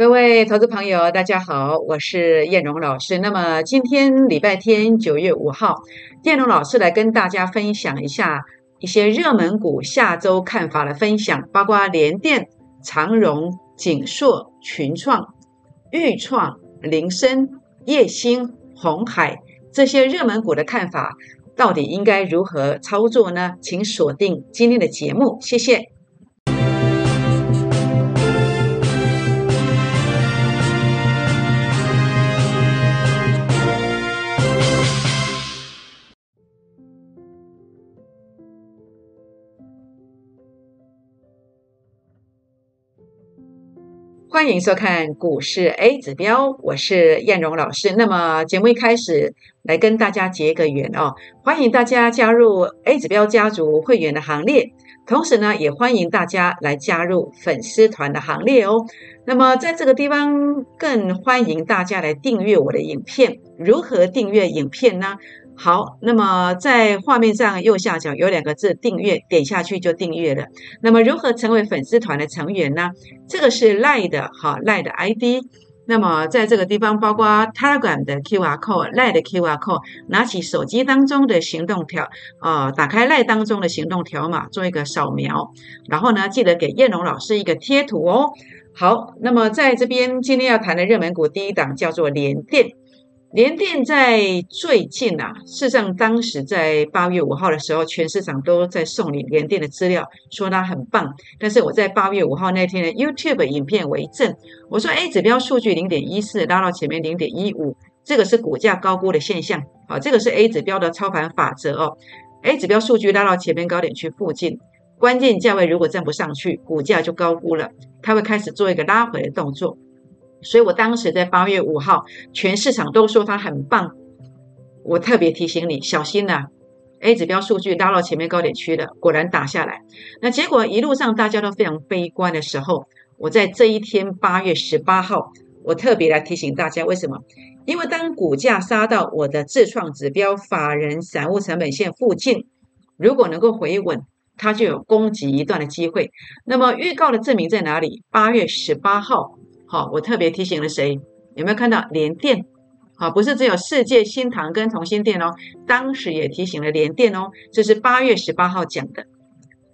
各位投资朋友，大家好，我是燕荣老师。那么今天礼拜天九月五号，燕荣老师来跟大家分享一下一些热门股下周看法的分享，包括联电、长荣、景硕、群创、裕创、林森、叶星、红海这些热门股的看法，到底应该如何操作呢？请锁定今天的节目，谢谢。欢迎收看股市 A 指标，我是燕荣老师。那么节目一开始来跟大家结个缘哦，欢迎大家加入 A 指标家族会员的行列，同时呢也欢迎大家来加入粉丝团的行列哦。那么在这个地方更欢迎大家来订阅我的影片，如何订阅影片呢？好，那么在画面上右下角有两个字“订阅”，点下去就订阅了。那么如何成为粉丝团的成员呢？这个是赖的哈赖的 ID。那么在这个地方，包括 Telegram 的 QR code、赖的 QR code，拿起手机当中的行动条啊，打开赖当中的行动条码，做一个扫描，然后呢，记得给燕龙老师一个贴图哦。好，那么在这边今天要谈的热门股第一档叫做联电。联电在最近啊，事实上当时在八月五号的时候，全市场都在送你联电的资料，说它很棒。但是我在八月五号那天的 YouTube 影片为证，我说 A 指标数据零点一四拉到前面零点一五，这个是股价高估的现象。好，这个是 A 指标的操盘法则哦。A 指标数据拉到前面高点区附近，关键价位如果站不上去，股价就高估了，它会开始做一个拉回的动作。所以我当时在八月五号，全市场都说它很棒，我特别提醒你小心呐！A 指标数据拉到前面高点区了，果然打下来。那结果一路上大家都非常悲观的时候，我在这一天八月十八号，我特别来提醒大家，为什么？因为当股价杀到我的自创指标法人散户成本线附近，如果能够回稳，它就有攻击一段的机会。那么预告的证明在哪里？八月十八号。好，我特别提醒了谁？有没有看到联电？好，不是只有世界新唐跟同心电哦，当时也提醒了联电哦。这是八月十八号讲的。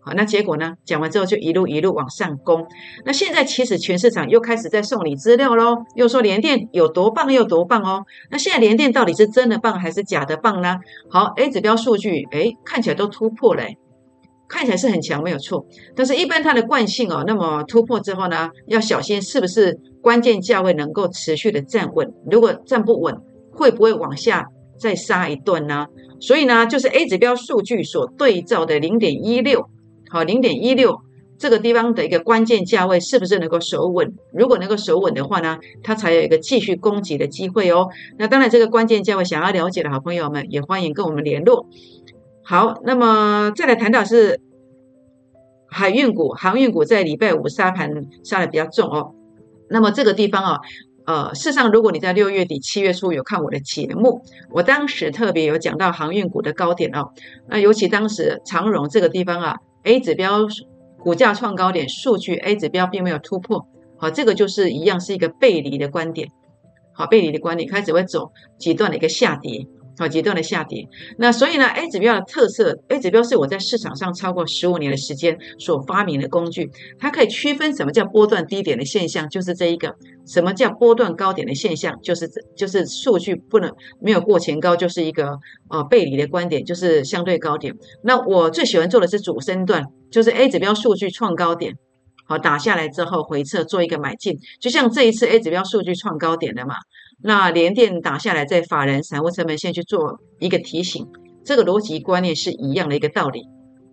好，那结果呢？讲完之后就一路一路往上攻。那现在其实全市场又开始在送你资料喽，又说联电有多棒又多棒哦。那现在联电到底是真的棒还是假的棒呢？好，A 指标数据，哎，看起来都突破了。看起来是很强，没有错。但是，一般它的惯性哦，那么突破之后呢，要小心是不是关键价位能够持续的站稳。如果站不稳，会不会往下再杀一段呢？所以呢，就是 A 指标数据所对照的零点一六，好，零点一六这个地方的一个关键价位是不是能够守稳？如果能够守稳的话呢，它才有一个继续攻击的机会哦。那当然，这个关键价位想要了解的好朋友们，也欢迎跟我们联络。好，那么再来谈到是海运股，航运股在礼拜五杀盘杀的比较重哦。那么这个地方啊，呃，事实上，如果你在六月底、七月初有看我的节目，我当时特别有讲到航运股的高点哦。那尤其当时长荣这个地方啊，A 指标股价创高点，数据 A 指标并没有突破，好，这个就是一样是一个背离的观点，好，背离的观点开始会走几段的一个下跌。好，极端的下跌。那所以呢，A 指标的特色，A 指标是我在市场上超过十五年的时间所发明的工具，它可以区分什么叫波段低点的现象，就是这一个；什么叫波段高点的现象，就是就是数据不能没有过前高，就是一个呃背离的观点，就是相对高点。那我最喜欢做的是主升段，就是 A 指标数据创高点，好打下来之后回撤做一个买进，就像这一次 A 指标数据创高点的嘛。那连电打下来，在法人散户成本线去做一个提醒，这个逻辑观念是一样的一个道理。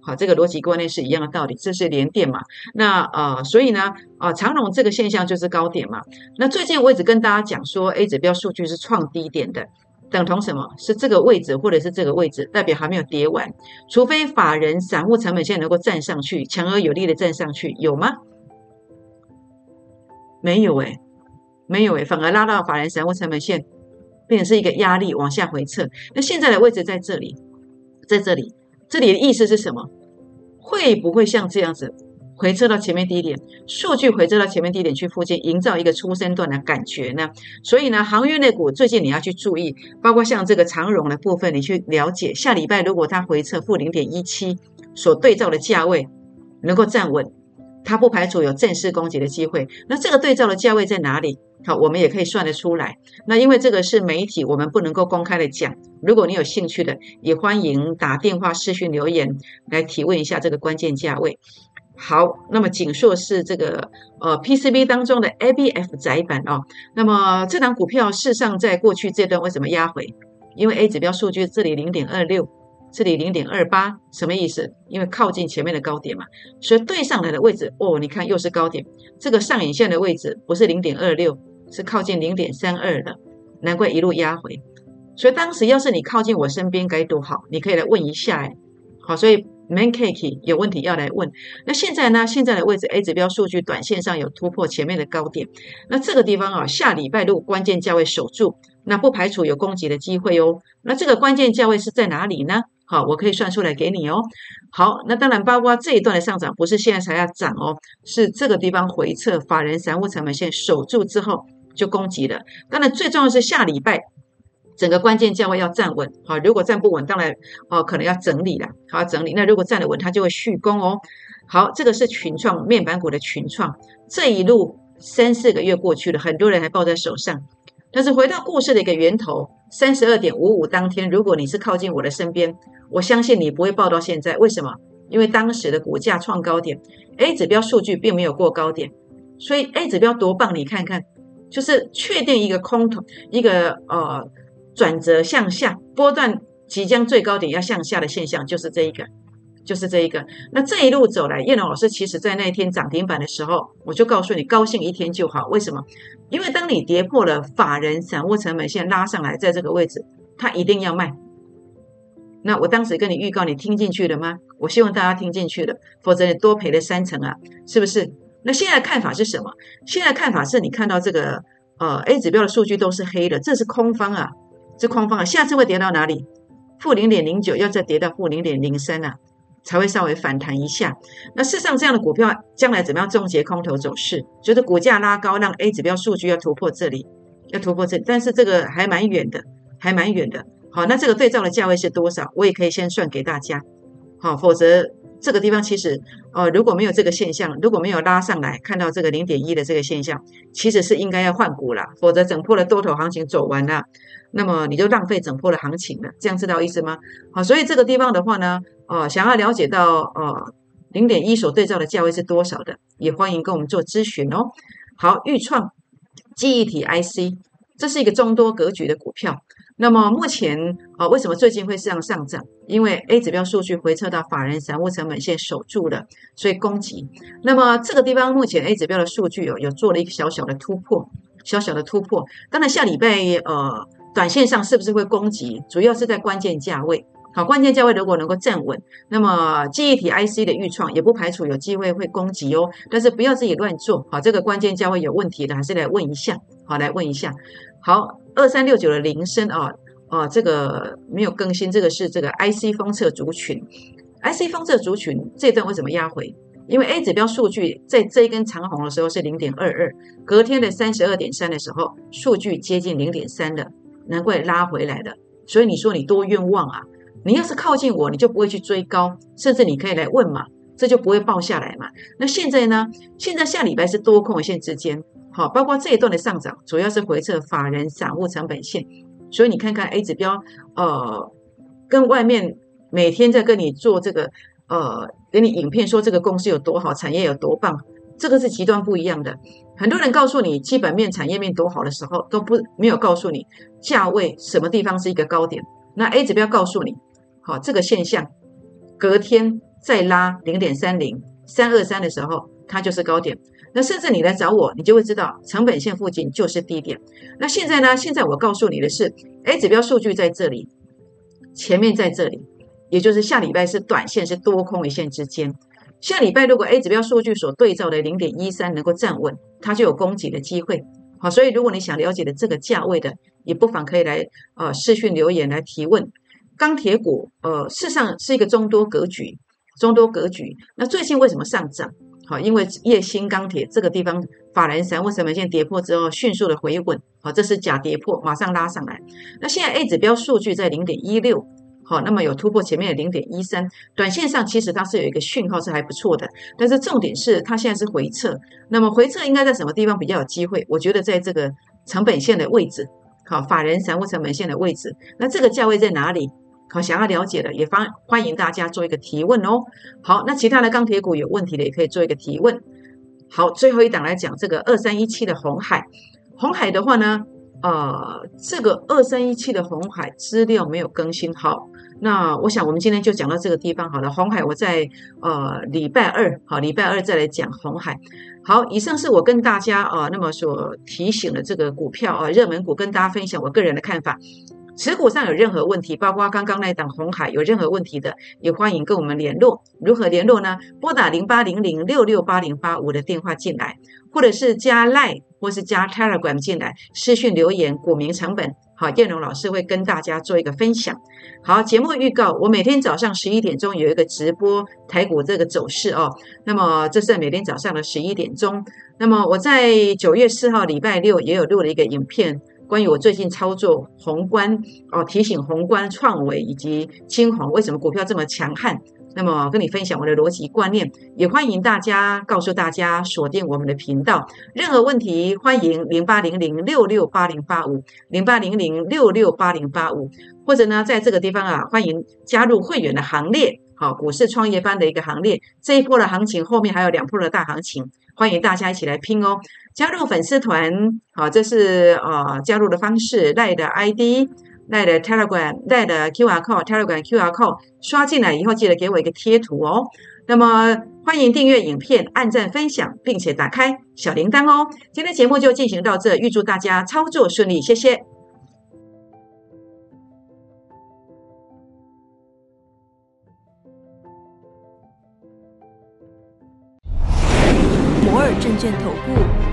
好，这个逻辑观念是一样的道理，这是连电嘛？那呃，所以呢，啊，长龙这个现象就是高点嘛。那最近我一直跟大家讲说，A 指标数据是创低点的，等同什么？是这个位置或者是这个位置，代表还没有跌完，除非法人散户成本线能够站上去，强而有力的站上去，有吗？没有诶。没有诶，反而拉到法人散户成本线，变成是一个压力往下回撤。那现在的位置在这里，在这里，这里的意思是什么？会不会像这样子回撤到前面低点，数据回撤到前面低点去附近，营造一个初升段的感觉呢。所以呢，航运类股最近你要去注意，包括像这个长荣的部分，你去了解下礼拜如果它回撤负零点一七所对照的价位能够站稳，它不排除有正式攻击的机会。那这个对照的价位在哪里？好，我们也可以算得出来。那因为这个是媒体，我们不能够公开的讲。如果你有兴趣的，也欢迎打电话、视讯留言来提问一下这个关键价位。好，那么锦硕是这个呃 PCB 当中的 ABF 窄板哦。那么这档股票事实上在过去这段为什么压回？因为 A 指标数据这里零点二六，这里零点二八，什么意思？因为靠近前面的高点嘛，所以对上来的位置哦，你看又是高点。这个上影线的位置不是零点二六。是靠近零点三二的，难怪一路压回。所以当时要是你靠近我身边该多好，你可以来问一下哎。好，所以 man cake 有问题要来问。那现在呢？现在的位置 A 指标数据短线上有突破前面的高点。那这个地方啊，下礼拜如果关键价位守住，那不排除有攻击的机会哦。那这个关键价位是在哪里呢？好，我可以算出来给你哦。好，那当然包括这一段的上涨不是现在才要涨哦，是这个地方回撤，法人散户成本线守住之后。就攻击了，当然最重要是下礼拜整个关键价位要站稳，好，如果站不稳，当然哦可能要整理了，好整理。那如果站得稳，它就会续攻哦。好，这个是群创面板股的群创，这一路三四个月过去了，很多人还抱在手上。但是回到故事的一个源头，三十二点五五当天，如果你是靠近我的身边，我相信你不会报到现在。为什么？因为当时的股价创高点，A 指标数据并没有过高点，所以 A 指标多棒，你看看。就是确定一个空头，一个呃转折向下波段即将最高点要向下的现象，就是这一个，就是这一个。那这一路走来，叶龙老师其实在那一天涨停板的时候，我就告诉你，高兴一天就好。为什么？因为当你跌破了法人散户成本线拉上来，在这个位置，他一定要卖。那我当时跟你预告，你听进去了吗？我希望大家听进去了，否则你多赔了三成啊，是不是？那现在的看法是什么？现在看法是你看到这个呃 A 指标的数据都是黑的，这是空方啊，这空方啊，下次会跌到哪里？负零点零九，要再跌到负零点零三啊，才会稍微反弹一下。那事实上，这样的股票将来怎么样终结空头走势？就是股价拉高，让 A 指标数据要突破这里，要突破这，但是这个还蛮远的，还蛮远的。好，那这个对照的价位是多少？我也可以先算给大家。好，否则。这个地方其实，呃，如果没有这个现象，如果没有拉上来，看到这个零点一的这个现象，其实是应该要换股了，否则整波的多头行情走完了，那么你就浪费整波的行情了，这样知道意思吗？好，所以这个地方的话呢，呃，想要了解到呃零点一所对照的价位是多少的，也欢迎跟我们做咨询哦。好，预创记忆体 IC，这是一个众多格局的股票。那么目前啊，为什么最近会这样上涨？因为 A 指标数据回撤到法人散户成本线守住了，所以攻击。那么这个地方目前 A 指标的数据有有做了一个小小的突破，小小的突破。当然下礼拜呃，短线上是不是会攻击？主要是在关键价位。好，关键价位如果能够站稳，那么记忆体 IC 的预创也不排除有机会会攻击哦。但是不要自己乱做。好，这个关键价位有问题的，还是来问一下。好，来问一下。好。二三六九的铃声啊啊，这个没有更新，这个是这个 IC 封测族群，IC 封测族群这段为什么压回？因为 A 指标数据在这一根长红的时候是零点二二，隔天的三十二点三的时候，数据接近零点三的，难怪拉回来了。所以你说你多冤枉啊！你要是靠近我，你就不会去追高，甚至你可以来问嘛，这就不会爆下来嘛。那现在呢？现在下礼拜是多空线之间。好，包括这一段的上涨，主要是回撤法人散户成本线，所以你看看 A 指标，呃，跟外面每天在跟你做这个，呃，给你影片说这个公司有多好，产业有多棒，这个是极端不一样的。很多人告诉你基本面、产业面多好的时候，都不没有告诉你价位什么地方是一个高点。那 A 指标告诉你，好，这个现象隔天再拉零点三零三二三的时候，它就是高点。那甚至你来找我，你就会知道成本线附近就是低点。那现在呢？现在我告诉你的是，A 指标数据在这里，前面在这里，也就是下礼拜是短线是多空一线之间。下礼拜如果 A 指标数据所对照的零点一三能够站稳，它就有攻击的机会。好，所以如果你想了解的这个价位的，也不妨可以来呃视讯留言来提问。钢铁股呃，事实上是一个中多格局，中多格局。那最近为什么上涨？好，因为叶星钢铁这个地方法人散户成本线跌破之后，迅速的回稳，好，这是假跌破，马上拉上来。那现在 A 指标数据在零点一六，好，那么有突破前面的零点一三，短线上其实它是有一个讯号是还不错的，但是重点是它现在是回撤，那么回撤应该在什么地方比较有机会？我觉得在这个成本线的位置，好，法人散户成本线的位置，那这个价位在哪里？好，想要了解的也欢欢迎大家做一个提问哦。好，那其他的钢铁股有问题的也可以做一个提问。好，最后一档来讲这个二三一七的红海，红海的话呢，呃，这个二三一七的红海资料没有更新。好，那我想我们今天就讲到这个地方好了。红海我在呃礼拜二，好，礼拜二再来讲红海。好，以上是我跟大家啊那么所提醒的这个股票啊热门股，跟大家分享我个人的看法。持股上有任何问题，包括刚刚那档红海有任何问题的，也欢迎跟我们联络。如何联络呢？拨打零八零零六六八零八五的电话进来，或者是加 Line 或是加 Telegram 进来，私讯留言股民成本。好，燕荣老师会跟大家做一个分享。好，节目预告，我每天早上十一点钟有一个直播台股这个走势哦。那么这是每天早上的十一点钟。那么我在九月四号礼拜六也有录了一个影片。关于我最近操作宏观哦，提醒宏观创维以及青红为什么股票这么强悍？那么跟你分享我的逻辑观念，也欢迎大家告诉大家锁定我们的频道。任何问题欢迎零八零零六六八零八五零八零零六六八零八五，或者呢，在这个地方啊，欢迎加入会员的行列。好，股市创业班的一个行列，这一波的行情后面还有两波的大行情，欢迎大家一起来拼哦！加入粉丝团，好，这是呃加入的方式，赖的 ID，赖的 Telegram，赖的 QR code，Telegram QR code，刷进来以后记得给我一个贴图哦。那么欢迎订阅影片，按赞分享，并且打开小铃铛哦。今天节目就进行到这，预祝大家操作顺利，谢谢。摩尔证券投顾。